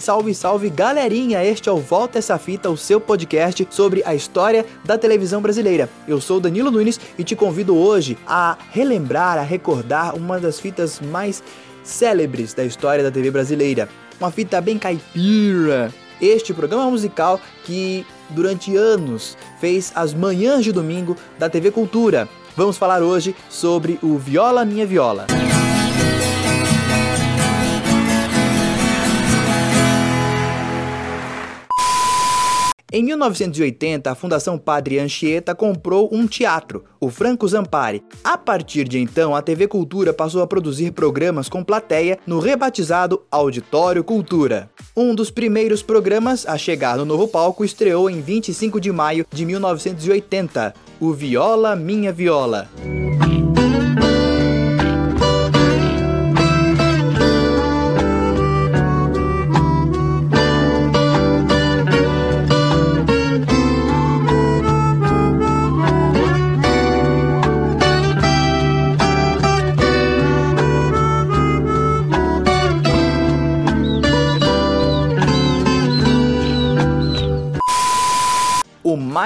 Salve, salve galerinha! Este é o Volta Essa Fita, o seu podcast sobre a história da televisão brasileira. Eu sou Danilo Nunes e te convido hoje a relembrar, a recordar uma das fitas mais célebres da história da TV brasileira. Uma fita bem caipira. Este programa musical que durante anos fez as manhãs de domingo da TV Cultura. Vamos falar hoje sobre o Viola Minha Viola. Em 1980, a Fundação Padre Anchieta comprou um teatro, o Franco Zampari. A partir de então, a TV Cultura passou a produzir programas com plateia no rebatizado Auditório Cultura. Um dos primeiros programas a chegar no novo palco estreou em 25 de maio de 1980, o Viola Minha Viola.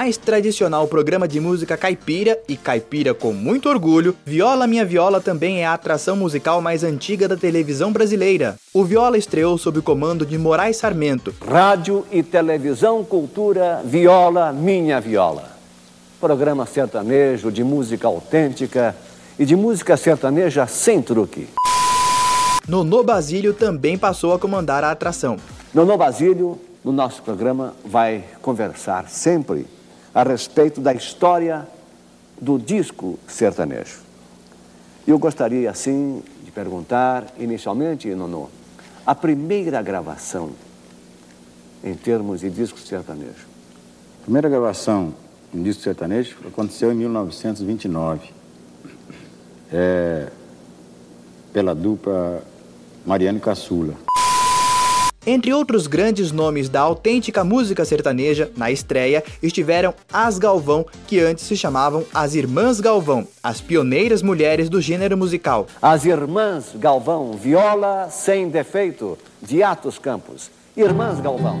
Mais tradicional programa de música caipira e caipira com muito orgulho, Viola Minha Viola também é a atração musical mais antiga da televisão brasileira. O Viola estreou sob o comando de Moraes Sarmento. Rádio e televisão cultura Viola Minha Viola. Programa sertanejo de música autêntica e de música sertaneja sem truque. Nonô Basílio também passou a comandar a atração. Nonô Basílio no nosso programa vai conversar sempre a respeito da história do disco sertanejo. Eu gostaria, assim, de perguntar, inicialmente, Nono, a primeira gravação em termos de disco sertanejo. A primeira gravação em disco sertanejo aconteceu em 1929, é, pela dupla Mariano Caçula. Entre outros grandes nomes da autêntica música sertaneja, na estreia estiveram as Galvão, que antes se chamavam as Irmãs Galvão, as pioneiras mulheres do gênero musical. As Irmãs Galvão, viola sem defeito, de Atos Campos. Irmãs Galvão.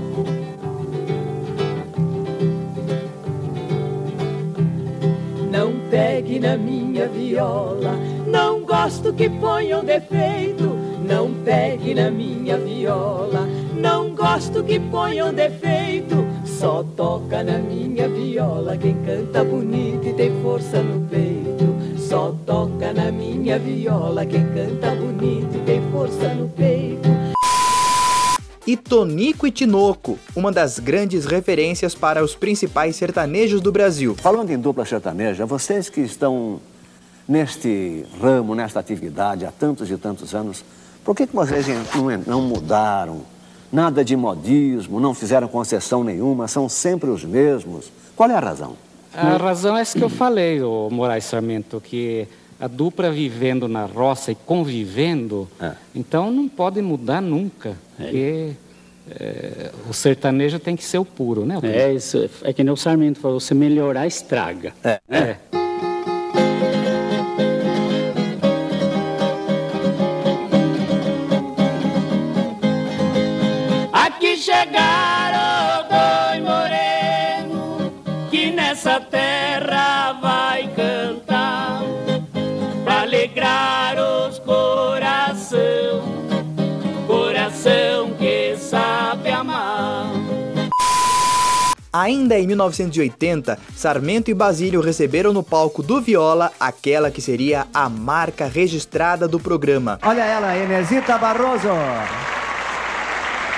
Não pegue na minha viola, não gosto que ponham defeito não pegue na minha viola, não gosto que ponham defeito. Só toca na minha viola quem canta bonito e tem força no peito. Só toca na minha viola quem canta bonito e tem força no peito. E Tonico e Tinoco, uma das grandes referências para os principais sertanejos do Brasil. Falando em dupla sertaneja, vocês que estão neste ramo, nesta atividade há tantos e tantos anos, por que, que vocês não mudaram? Nada de modismo, não fizeram concessão nenhuma, são sempre os mesmos. Qual é a razão? A razão é essa que eu falei, o Moraes Sarmento, que a dupla vivendo na roça e convivendo, é. então não pode mudar nunca. É. Porque é, o sertanejo tem que ser o puro, né? É, isso, é que nem o Sarmento falou, você melhorar, estraga. É. Ainda em 1980, Sarmento e Basílio receberam no palco do Viola aquela que seria a marca registrada do programa. Olha ela, Inesita Barroso.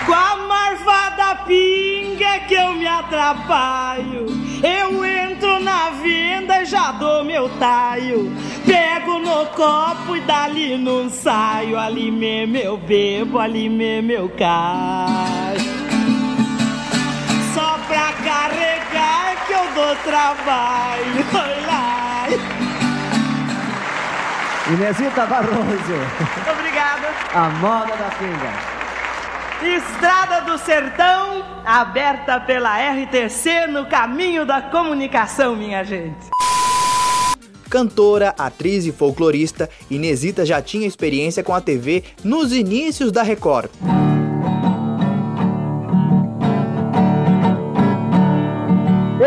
Com a marvada pinga que eu me atrapalho. Eu entro na venda e já dou meu taio. Pego no copo e dali não saio. Ali mesmo eu bebo, ali mesmo eu caio. Carregar que eu dou trabalho. Olha Inesita Barroso. Obrigada. A moda da pinga. Estrada do Sertão, aberta pela RTC no caminho da comunicação, minha gente. Cantora, atriz e folclorista, Inesita já tinha experiência com a TV nos inícios da Record.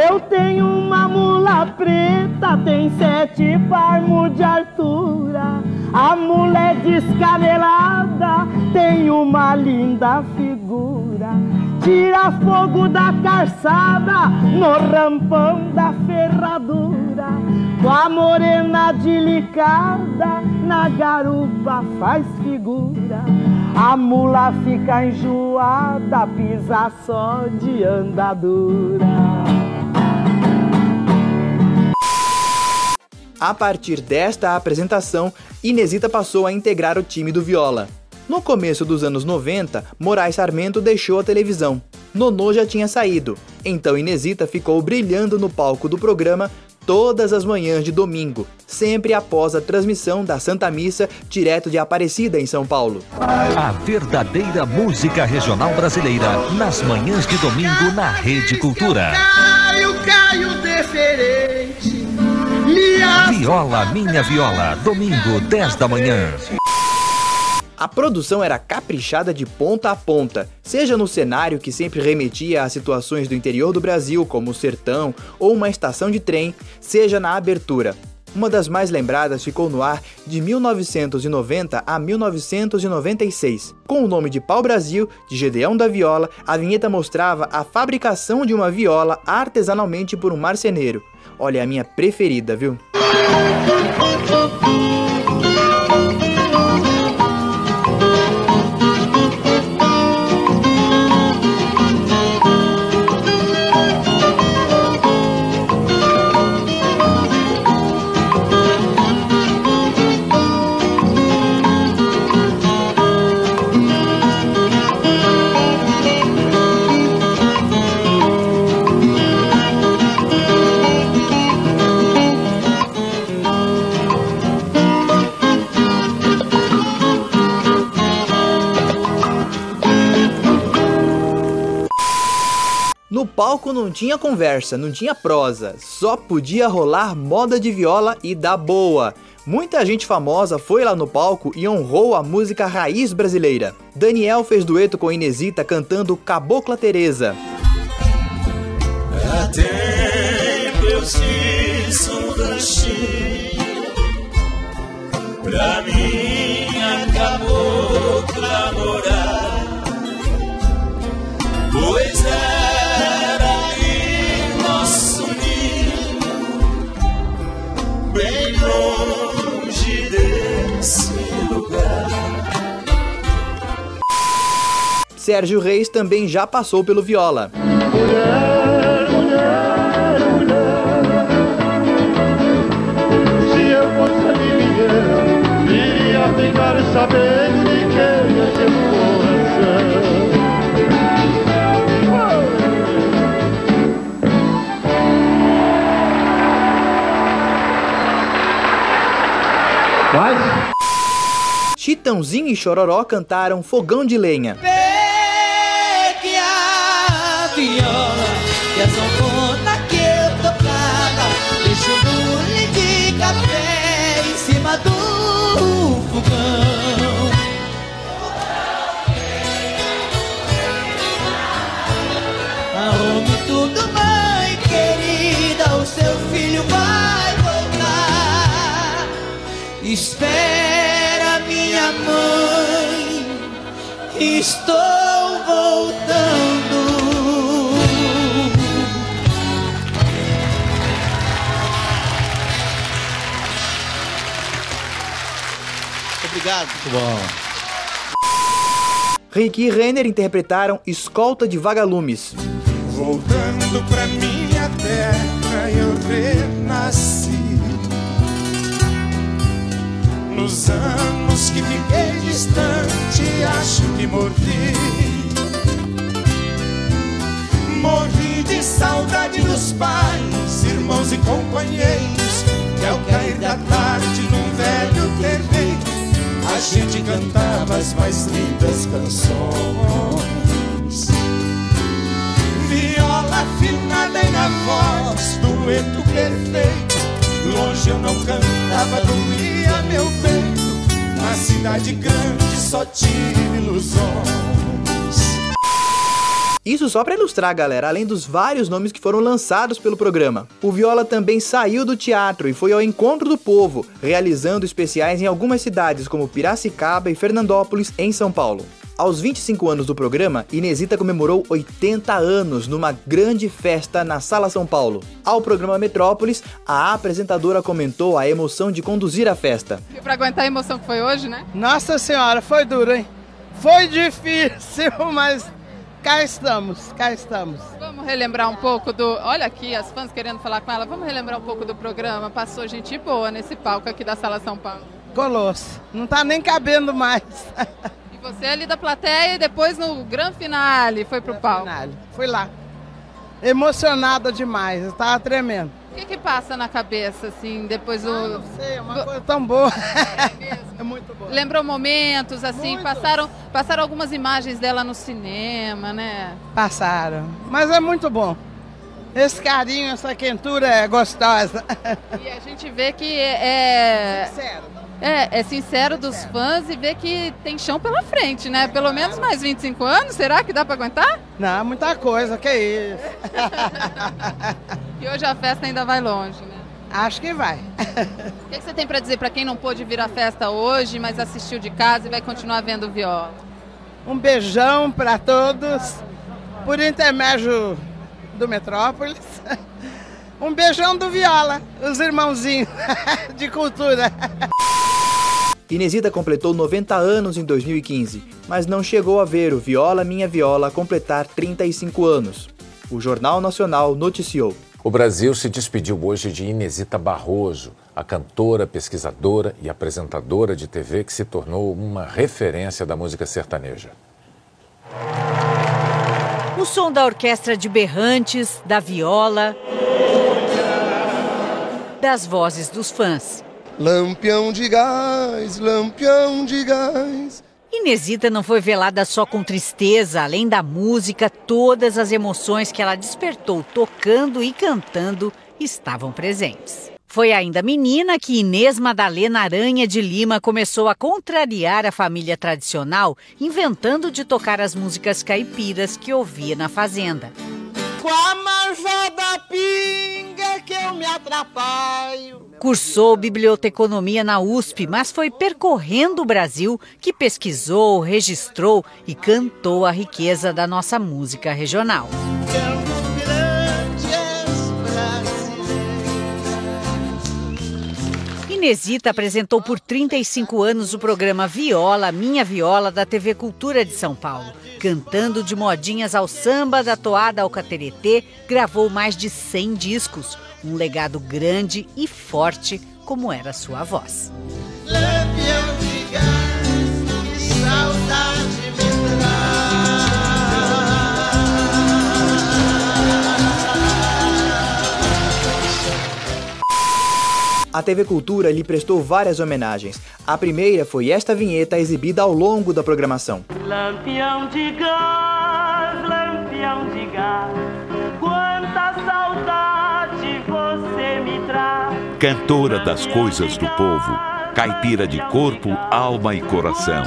Eu tenho uma mula preta, tem sete palmos de altura. A mulher descanelada tem uma linda figura. Tira fogo da calçada no rampão da ferradura. Com a morena delicada na garupa faz figura. A mula fica enjoada, pisa só de andadura. A partir desta apresentação, Inesita passou a integrar o time do Viola. No começo dos anos 90, Moraes Sarmento deixou a televisão. Nonô já tinha saído, então Inesita ficou brilhando no palco do programa todas as manhãs de domingo, sempre após a transmissão da Santa Missa, direto de Aparecida, em São Paulo. A verdadeira música regional brasileira, nas manhãs de domingo na Rede Cultura. Viola, minha viola, domingo, 10 da manhã. A produção era caprichada de ponta a ponta, seja no cenário que sempre remetia a situações do interior do Brasil, como o sertão ou uma estação de trem, seja na abertura. Uma das mais lembradas ficou no ar de 1990 a 1996. Com o nome de Pau Brasil, de Gedeão da Viola, a vinheta mostrava a fabricação de uma viola artesanalmente por um marceneiro. Olha, é a minha preferida, viu? No palco não tinha conversa, não tinha prosa, só podia rolar moda de viola e da boa. Muita gente famosa foi lá no palco e honrou a música raiz brasileira. Daniel fez dueto com Inesita cantando Cabocla Teresa. Até um morar, pois Sérgio Reis também já passou pelo viola. Se Chitãozinho e Chororó cantaram Fogão de Lenha. Pegue a viola e a que eu tocava Deixa o bule de café em cima do fogão tudo, mãe querida O seu filho vai voltar mãe Estou voltando. Obrigado. Muito bom. Rick e Renner interpretaram Escolta de Vagalumes. Voltando pra minha terra eu renasci Nos anos que fiquei distante acho que morri Morri de saudade dos pais, irmãos e companheiros Que ao cair da tarde num velho terreiro A gente cantava as mais lindas canções viola afinada e na voz, dueto perfeito. Longe eu não cantava, doía meu peito. Na cidade grande só tive ilusões. Isso só para ilustrar, galera, além dos vários nomes que foram lançados pelo programa. O Viola também saiu do teatro e foi ao encontro do povo, realizando especiais em algumas cidades como Piracicaba e Fernandópolis, em São Paulo. Aos 25 anos do programa, Inesita comemorou 80 anos numa grande festa na Sala São Paulo. Ao programa Metrópolis, a apresentadora comentou a emoção de conduzir a festa. E pra aguentar a emoção que foi hoje, né? Nossa senhora, foi duro, hein? Foi difícil, mas cá estamos, cá estamos. Vamos relembrar um pouco do. Olha aqui, as fãs querendo falar com ela. Vamos relembrar um pouco do programa. Passou gente boa nesse palco aqui da Sala São Paulo. Colosso. Não tá nem cabendo mais. Você ali da plateia e depois no grande finale foi pro palco. Finale. Fui lá. Emocionada demais, eu tava tremendo. O que que passa na cabeça, assim, depois do... Ah, não sei, é uma coisa tão boa. É, muito boa. Lembrou momentos, assim, passaram, passaram algumas imagens dela no cinema, né? Passaram, mas é muito bom. Esse carinho, essa quentura é gostosa. E a gente vê que é... Sincero é, é sincero dos fãs e vê que tem chão pela frente, né? Pelo menos mais 25 anos, será que dá para aguentar? Não, muita coisa, que isso. e hoje a festa ainda vai longe, né? Acho que vai. O que você tem para dizer para quem não pôde vir à festa hoje, mas assistiu de casa e vai continuar vendo viola? Um beijão para todos, por intermédio do Metrópolis. Um beijão do Viola, os irmãozinhos de cultura. Inesita completou 90 anos em 2015, mas não chegou a ver o Viola Minha Viola completar 35 anos. O Jornal Nacional noticiou. O Brasil se despediu hoje de Inesita Barroso, a cantora, pesquisadora e apresentadora de TV que se tornou uma referência da música sertaneja. O som da orquestra de berrantes, da viola, das vozes dos fãs. Lampião de gás, lampião de gás. Inesita não foi velada só com tristeza, além da música, todas as emoções que ela despertou tocando e cantando estavam presentes. Foi ainda menina que Inês Madalena Aranha de Lima começou a contrariar a família tradicional, inventando de tocar as músicas caipiras que ouvia na fazenda. Com a manjada pinga eu me atrapalho. Cursou biblioteconomia na USP, mas foi percorrendo o Brasil que pesquisou, registrou e cantou a riqueza da nossa música regional. Inesita apresentou por 35 anos o programa Viola, Minha Viola, da TV Cultura de São Paulo. Cantando de modinhas ao samba, da toada ao cateretê, gravou mais de 100 discos. Um legado grande e forte, como era sua voz. A TV Cultura lhe prestou várias homenagens. A primeira foi esta vinheta exibida ao longo da programação. Lampião de gás, lampião de gás, Cantora das coisas do povo, caipira de corpo, alma e coração.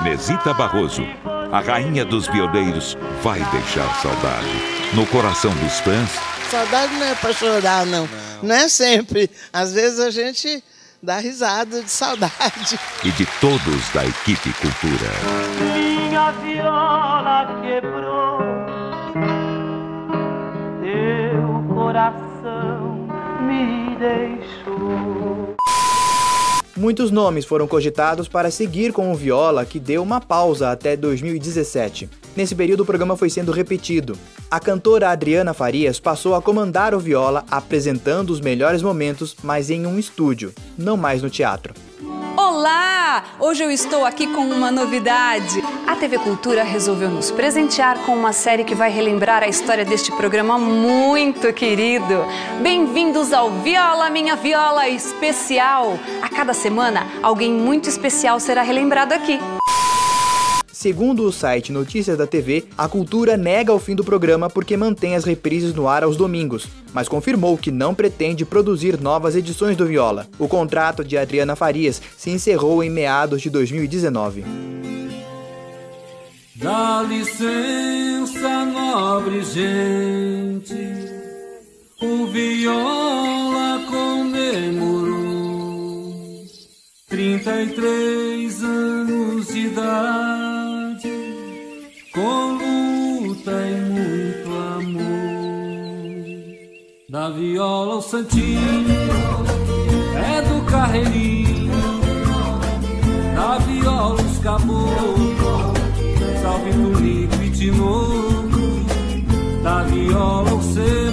Inesita Barroso, a rainha dos violeiros, vai deixar saudade. No coração dos fãs. Saudade não é pra chorar, não. Não é sempre. Às vezes a gente dá risada de saudade. E de todos da equipe Cultura. Minha viola quebrou, teu coração me deixou. Muitos nomes foram cogitados para seguir com o Viola, que deu uma pausa até 2017. Nesse período, o programa foi sendo repetido. A cantora Adriana Farias passou a comandar o Viola, apresentando os melhores momentos, mas em um estúdio, não mais no teatro. Olá! Hoje eu estou aqui com uma novidade. A TV Cultura resolveu nos presentear com uma série que vai relembrar a história deste programa muito querido. Bem-vindos ao Viola Minha Viola Especial. A cada semana, alguém muito especial será relembrado aqui. Segundo o site Notícias da TV, a Cultura nega o fim do programa porque mantém as reprises no ar aos domingos, mas confirmou que não pretende produzir novas edições do Viola. O contrato de Adriana Farias se encerrou em meados de 2019. Dá licença, nobre gente, o viola comemorou trinta e três anos de idade, Da viola o santinho é do carreirinho, da viola os caboclos salve tunico e tinoco, da viola o cebolão,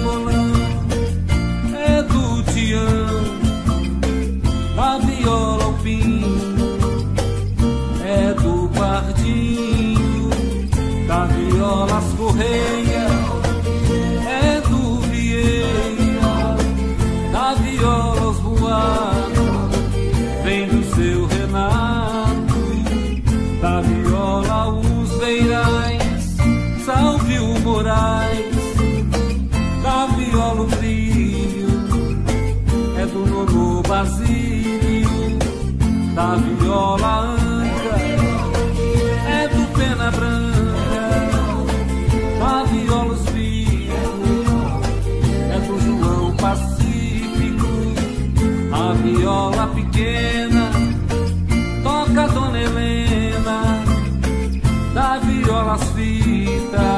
Basílio, da viola Anca, é do Pena Branca, da viola os é do João Pacífico, a viola pequena, toca Dona Helena da viola as fitas,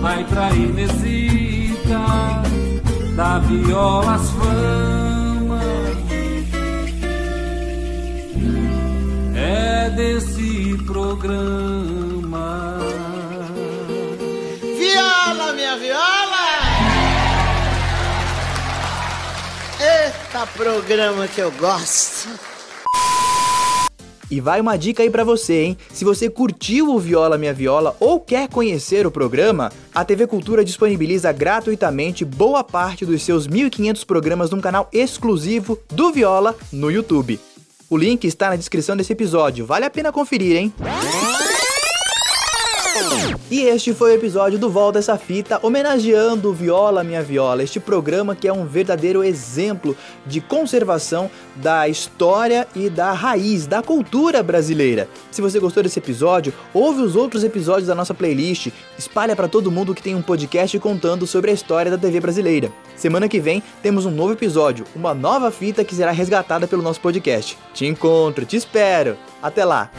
vai pra Inesita, da viola as fama. Desse programa. Viola, minha viola! Eita programa que eu gosto! E vai uma dica aí para você, hein? Se você curtiu o Viola Minha Viola ou quer conhecer o programa, a TV Cultura disponibiliza gratuitamente boa parte dos seus 1.500 programas num canal exclusivo do Viola no YouTube. O link está na descrição desse episódio, vale a pena conferir, hein? E este foi o episódio do Volta essa fita, homenageando o Viola Minha Viola, este programa que é um verdadeiro exemplo de conservação da história e da raiz da cultura brasileira. Se você gostou desse episódio, ouve os outros episódios da nossa playlist, espalha para todo mundo que tem um podcast contando sobre a história da TV brasileira. Semana que vem temos um novo episódio, uma nova fita que será resgatada pelo nosso podcast. Te encontro, te espero. Até lá.